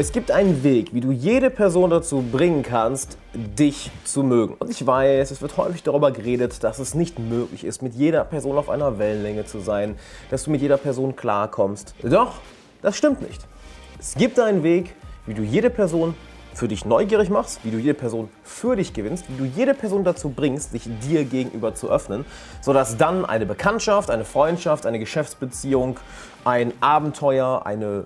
Es gibt einen Weg, wie du jede Person dazu bringen kannst, dich zu mögen. Und ich weiß, es wird häufig darüber geredet, dass es nicht möglich ist, mit jeder Person auf einer Wellenlänge zu sein, dass du mit jeder Person klarkommst. Doch, das stimmt nicht. Es gibt einen Weg, wie du jede Person für dich neugierig machst, wie du jede Person für dich gewinnst, wie du jede Person dazu bringst, sich dir gegenüber zu öffnen, sodass dann eine Bekanntschaft, eine Freundschaft, eine Geschäftsbeziehung, ein Abenteuer, eine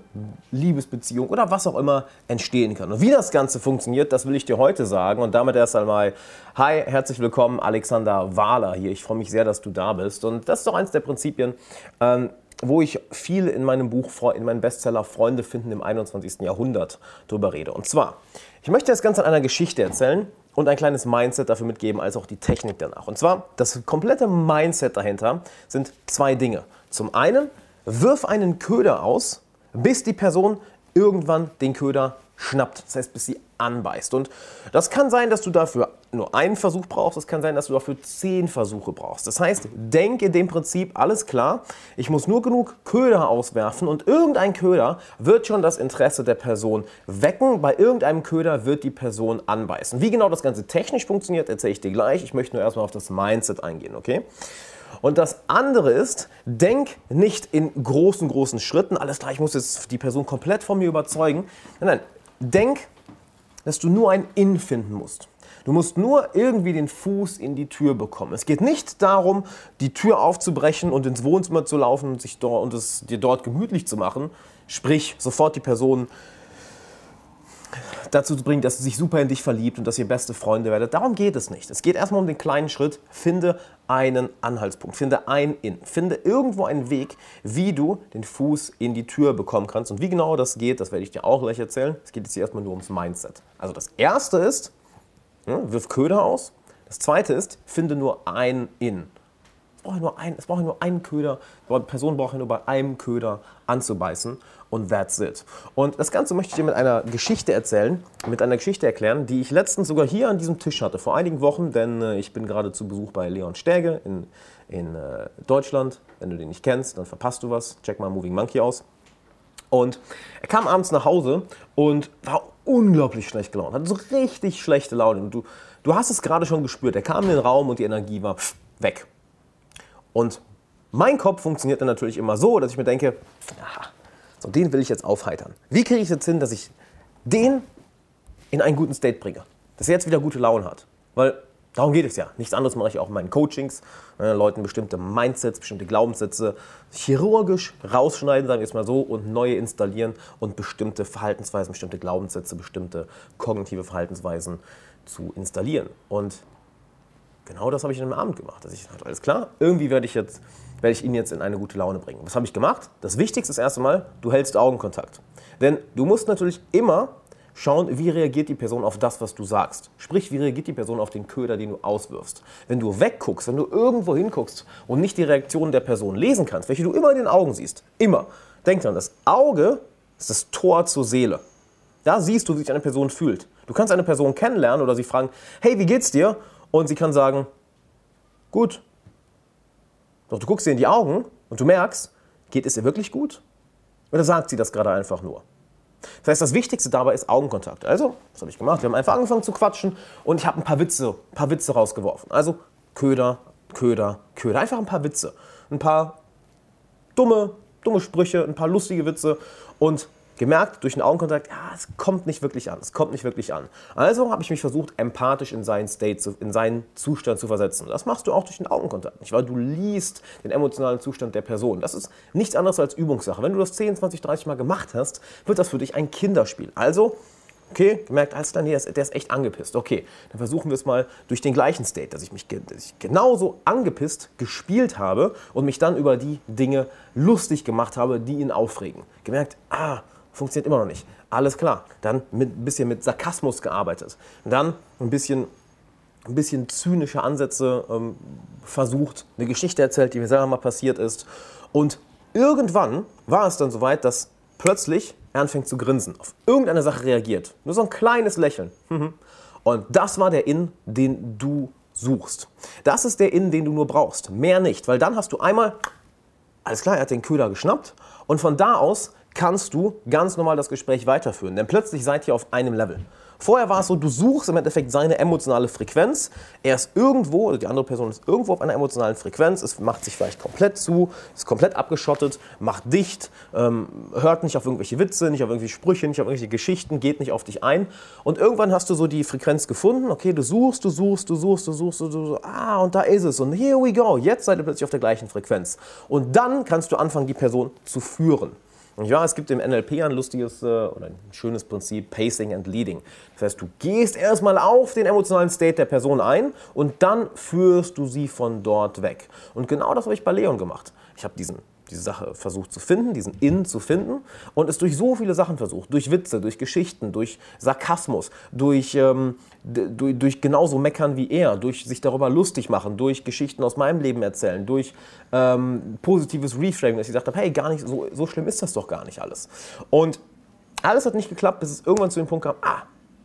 Liebesbeziehung oder was auch immer entstehen kann. Und wie das Ganze funktioniert, das will ich dir heute sagen. Und damit erst einmal, hi, herzlich willkommen, Alexander Wahler hier. Ich freue mich sehr, dass du da bist. Und das ist doch eins der Prinzipien, ähm, wo ich viel in meinem Buch, in meinem Bestseller Freunde finden im 21. Jahrhundert drüber rede. Und zwar, ich möchte das Ganze an einer Geschichte erzählen und ein kleines Mindset dafür mitgeben, als auch die Technik danach. Und zwar, das komplette Mindset dahinter sind zwei Dinge. Zum einen, wirf einen Köder aus, bis die Person irgendwann den Köder schnappt. Das heißt, bis sie anbeißt. Und das kann sein, dass du dafür nur einen Versuch brauchst. Es kann sein, dass du dafür zehn Versuche brauchst. Das heißt, denk in dem Prinzip, alles klar, ich muss nur genug Köder auswerfen und irgendein Köder wird schon das Interesse der Person wecken. Bei irgendeinem Köder wird die Person anbeißen. Wie genau das Ganze technisch funktioniert, erzähle ich dir gleich. Ich möchte nur erstmal auf das Mindset eingehen, okay? Und das andere ist, denk nicht in großen, großen Schritten. Alles klar, ich muss jetzt die Person komplett von mir überzeugen. Nein, nein, denk dass du nur ein In finden musst. Du musst nur irgendwie den Fuß in die Tür bekommen. Es geht nicht darum, die Tür aufzubrechen und ins Wohnzimmer zu laufen und, sich dort, und es dir dort gemütlich zu machen. Sprich, sofort die Person dazu zu bringen, dass sie sich super in dich verliebt und dass ihr beste Freunde werdet. Darum geht es nicht. Es geht erstmal um den kleinen Schritt. Finde einen Anhaltspunkt, finde ein In, finde irgendwo einen Weg, wie du den Fuß in die Tür bekommen kannst. Und wie genau das geht, das werde ich dir auch gleich erzählen. Es geht jetzt hier erstmal nur ums Mindset. Also das erste ist, ja, wirf Köder aus. Das zweite ist, finde nur ein In brauche nur ein, es braucht nur einen Köder, die Person braucht nur bei einem Köder anzubeißen und that's it. Und das Ganze möchte ich dir mit einer Geschichte erzählen, mit einer Geschichte erklären, die ich letztens sogar hier an diesem Tisch hatte, vor einigen Wochen, denn äh, ich bin gerade zu Besuch bei Leon Stäge in, in äh, Deutschland. Wenn du den nicht kennst, dann verpasst du was. Check mal Moving Monkey aus. Und er kam abends nach Hause und war unglaublich schlecht gelaunt, hatte so richtig schlechte Laune. Und du, du hast es gerade schon gespürt. Er kam in den Raum und die Energie war weg. Und mein Kopf funktioniert dann natürlich immer so, dass ich mir denke, aha, so den will ich jetzt aufheitern. Wie kriege ich jetzt hin, dass ich den in einen guten State bringe? Dass er jetzt wieder gute Laune hat. Weil darum geht es ja. Nichts anderes mache ich auch in meinen Coachings. Äh, Leuten bestimmte Mindsets, bestimmte Glaubenssätze chirurgisch rausschneiden, sagen wir es mal so, und neue installieren und bestimmte Verhaltensweisen, bestimmte Glaubenssätze, bestimmte kognitive Verhaltensweisen zu installieren. Und genau das habe ich in einem Abend gemacht. Dass ich dachte, alles klar, irgendwie werde ich, jetzt, werde ich ihn jetzt in eine gute Laune bringen. Was habe ich gemacht? Das Wichtigste ist erst einmal, du hältst Augenkontakt. Denn du musst natürlich immer schauen, wie reagiert die Person auf das, was du sagst. Sprich, wie reagiert die Person auf den Köder, den du auswirfst. Wenn du wegguckst, wenn du irgendwo hinguckst und nicht die Reaktion der Person lesen kannst, welche du immer in den Augen siehst, immer, denk dran, das Auge ist das Tor zur Seele. Da siehst du, wie sich eine Person fühlt. Du kannst eine Person kennenlernen oder sie fragen, hey, wie geht's dir? Und sie kann sagen, gut. Doch du guckst ihr in die Augen und du merkst, geht es ihr wirklich gut? Oder sagt sie das gerade einfach nur? Das heißt, das Wichtigste dabei ist Augenkontakt. Also, was habe ich gemacht? Wir haben einfach angefangen zu quatschen und ich habe ein paar Witze, ein paar Witze rausgeworfen. Also Köder, Köder, Köder. Einfach ein paar Witze. Ein paar dumme, dumme Sprüche, ein paar lustige Witze und gemerkt durch den Augenkontakt, ja, es kommt nicht wirklich an, es kommt nicht wirklich an. Also habe ich mich versucht, empathisch in seinen State, in seinen Zustand zu versetzen. Das machst du auch durch den Augenkontakt, nicht weil du liest den emotionalen Zustand der Person. Das ist nichts anderes als Übungssache. Wenn du das 10, 20, 30 Mal gemacht hast, wird das für dich ein Kinderspiel. Also Okay, gemerkt, alles klar, nee, der ist echt angepisst. Okay, dann versuchen wir es mal durch den gleichen State, dass ich mich dass ich genauso angepisst gespielt habe und mich dann über die Dinge lustig gemacht habe, die ihn aufregen. Gemerkt, ah, funktioniert immer noch nicht. Alles klar. Dann mit, ein bisschen mit Sarkasmus gearbeitet. Dann ein bisschen, ein bisschen zynische Ansätze ähm, versucht, eine Geschichte erzählt, die mir selber mal passiert ist. Und irgendwann war es dann soweit, dass plötzlich er anfängt zu grinsen, auf irgendeine Sache reagiert. Nur so ein kleines Lächeln. Und das war der In, den du suchst. Das ist der In, den du nur brauchst. Mehr nicht. Weil dann hast du einmal, alles klar, er hat den Köder geschnappt und von da aus kannst du ganz normal das Gespräch weiterführen. Denn plötzlich seid ihr auf einem Level. Vorher war es so, du suchst im Endeffekt seine emotionale Frequenz. Er ist irgendwo, also die andere Person ist irgendwo auf einer emotionalen Frequenz. Es macht sich vielleicht komplett zu, ist komplett abgeschottet, macht dicht, ähm, hört nicht auf irgendwelche Witze, nicht auf irgendwelche Sprüche, nicht auf irgendwelche Geschichten, geht nicht auf dich ein. Und irgendwann hast du so die Frequenz gefunden. Okay, du suchst, du suchst, du suchst, du suchst, du suchst. Ah, und da ist es. Und here we go. Jetzt seid ihr plötzlich auf der gleichen Frequenz. Und dann kannst du anfangen, die Person zu führen. Ja, es gibt im NLP ein lustiges äh, oder ein schönes Prinzip Pacing and Leading. Das heißt, du gehst erstmal auf den emotionalen State der Person ein und dann führst du sie von dort weg. Und genau das habe ich bei Leon gemacht. Ich habe diesen diese Sache versucht zu finden, diesen In zu finden und es durch so viele Sachen versucht. Durch Witze, durch Geschichten, durch Sarkasmus, durch, ähm, durch, durch genauso meckern wie er, durch sich darüber lustig machen, durch Geschichten aus meinem Leben erzählen, durch ähm, positives Reframing, dass ich gesagt habe, hey, gar nicht, so, so schlimm ist das doch gar nicht alles. Und alles hat nicht geklappt, bis es irgendwann zu dem Punkt kam, ah,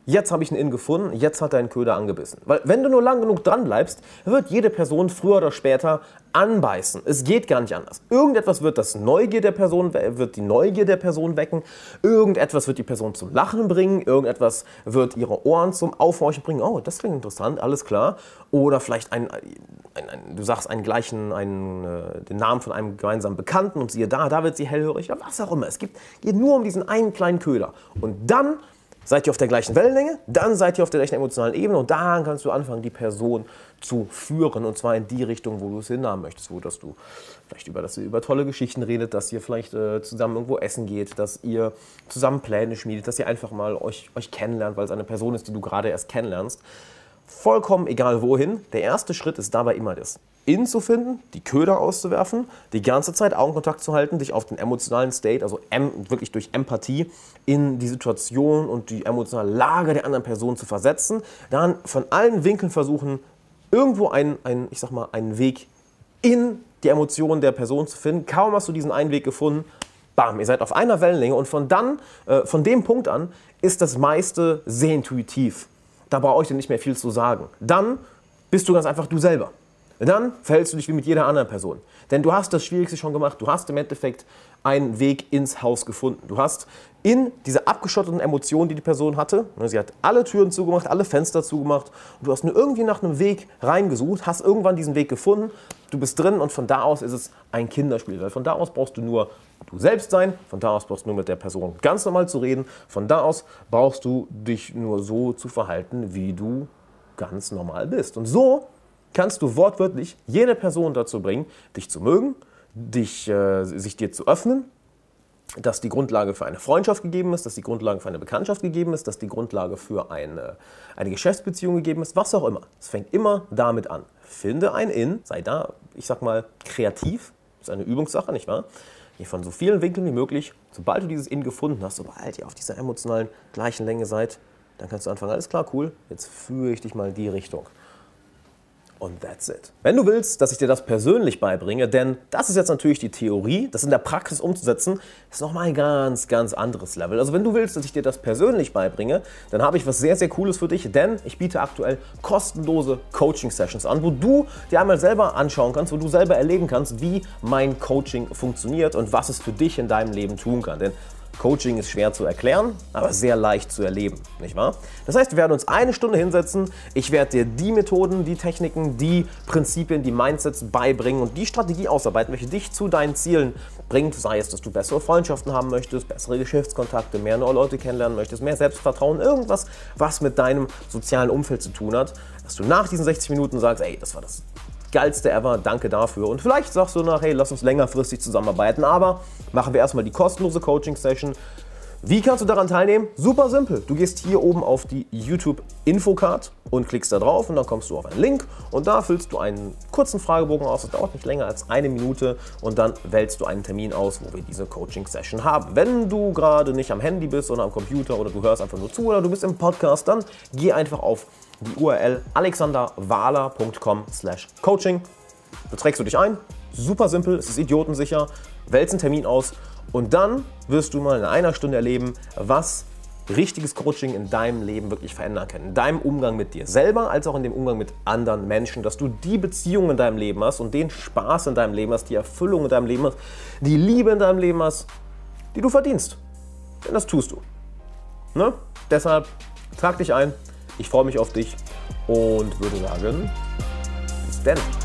jetzt habe ich einen In gefunden, jetzt hat einen Köder angebissen. Weil wenn du nur lang genug dran bleibst, wird jede Person früher oder später anbeißen. Es geht gar nicht anders. Irgendetwas wird das Neugier der Person, wird die Neugier der Person wecken, irgendetwas wird die Person zum Lachen bringen, irgendetwas wird ihre Ohren zum Aufhorchen bringen. Oh, das klingt interessant, alles klar. Oder vielleicht ein, ein, ein du sagst einen gleichen, einen, äh, den Namen von einem gemeinsamen Bekannten und siehe da, da wird sie hellhörig, was auch immer. Es gibt, geht nur um diesen einen kleinen Köder. Und dann Seid ihr auf der gleichen Wellenlänge, dann seid ihr auf der gleichen emotionalen Ebene und dann kannst du anfangen, die Person zu führen und zwar in die Richtung, wo du es hinhaben möchtest, wo dass du vielleicht über, dass ihr über tolle Geschichten redet, dass ihr vielleicht äh, zusammen irgendwo essen geht, dass ihr zusammen Pläne schmiedet, dass ihr einfach mal euch, euch kennenlernt, weil es eine Person ist, die du gerade erst kennenlernst. Vollkommen egal wohin. Der erste Schritt ist dabei immer das in zu finden, die Köder auszuwerfen, die ganze Zeit Augenkontakt zu halten, dich auf den emotionalen State, also wirklich durch Empathie, in die Situation und die emotionale Lage der anderen Person zu versetzen, dann von allen Winkeln versuchen, irgendwo einen, einen, ich sag mal, einen Weg in die Emotionen der Person zu finden. Kaum hast du diesen einen Weg gefunden, bam, ihr seid auf einer Wellenlänge und von dann, äh, von dem Punkt an, ist das meiste sehr intuitiv. Da brauche ich dir nicht mehr viel zu sagen. Dann bist du ganz einfach du selber dann verhältst du dich wie mit jeder anderen Person. Denn du hast das Schwierigste schon gemacht. Du hast im Endeffekt einen Weg ins Haus gefunden. Du hast in diese abgeschotteten Emotionen, die die Person hatte, ne, sie hat alle Türen zugemacht, alle Fenster zugemacht und du hast nur irgendwie nach einem Weg reingesucht, hast irgendwann diesen Weg gefunden, du bist drin und von da aus ist es ein Kinderspiel. Weil von da aus brauchst du nur du selbst sein, von da aus brauchst du nur mit der Person ganz normal zu reden, von da aus brauchst du dich nur so zu verhalten, wie du ganz normal bist. Und so kannst du wortwörtlich jede Person dazu bringen, dich zu mögen, dich, äh, sich dir zu öffnen, dass die Grundlage für eine Freundschaft gegeben ist, dass die Grundlage für eine Bekanntschaft gegeben ist, dass die Grundlage für eine, eine Geschäftsbeziehung gegeben ist, was auch immer. Es fängt immer damit an. Finde ein In, sei da, ich sag mal, kreativ, das ist eine Übungssache, nicht wahr? Geh von so vielen Winkeln wie möglich. Sobald du dieses In gefunden hast, sobald ihr auf dieser emotionalen gleichen Länge seid, dann kannst du anfangen, alles klar, cool, jetzt führe ich dich mal in die Richtung. Und that's it. Wenn du willst, dass ich dir das persönlich beibringe, denn das ist jetzt natürlich die Theorie, das in der Praxis umzusetzen, ist nochmal ein ganz, ganz anderes Level. Also wenn du willst, dass ich dir das persönlich beibringe, dann habe ich was sehr, sehr Cooles für dich, denn ich biete aktuell kostenlose Coaching-Sessions an, wo du dir einmal selber anschauen kannst, wo du selber erleben kannst, wie mein Coaching funktioniert und was es für dich in deinem Leben tun kann. Denn Coaching ist schwer zu erklären, aber sehr leicht zu erleben, nicht wahr? Das heißt, wir werden uns eine Stunde hinsetzen. Ich werde dir die Methoden, die Techniken, die Prinzipien, die Mindsets beibringen und die Strategie ausarbeiten, welche dich zu deinen Zielen bringt. Sei es, dass du bessere Freundschaften haben möchtest, bessere Geschäftskontakte, mehr neue Leute kennenlernen möchtest, mehr Selbstvertrauen, irgendwas, was mit deinem sozialen Umfeld zu tun hat, dass du nach diesen 60 Minuten sagst, ey, das war das geilste ever, danke dafür. Und vielleicht sagst du nach, hey, lass uns längerfristig zusammenarbeiten, aber machen wir erstmal die kostenlose Coaching-Session. Wie kannst du daran teilnehmen? Super simpel. Du gehst hier oben auf die YouTube Infocard und klickst da drauf und dann kommst du auf einen Link und da füllst du einen kurzen Fragebogen aus. Das dauert nicht länger als eine Minute und dann wählst du einen Termin aus, wo wir diese Coaching-Session haben. Wenn du gerade nicht am Handy bist oder am Computer oder du hörst einfach nur zu oder du bist im Podcast, dann geh einfach auf die URL alexanderwahler.com/coaching. Da trägst du dich ein. Super simpel, es ist idiotensicher. Wählst einen Termin aus und dann wirst du mal in einer Stunde erleben, was richtiges Coaching in deinem Leben wirklich verändern kann. In deinem Umgang mit dir selber, als auch in dem Umgang mit anderen Menschen. Dass du die Beziehung in deinem Leben hast und den Spaß in deinem Leben hast, die Erfüllung in deinem Leben hast, die Liebe in deinem Leben hast, die du verdienst. Denn das tust du. Ne? Deshalb trag dich ein. Ich freue mich auf dich und würde sagen, bis dann.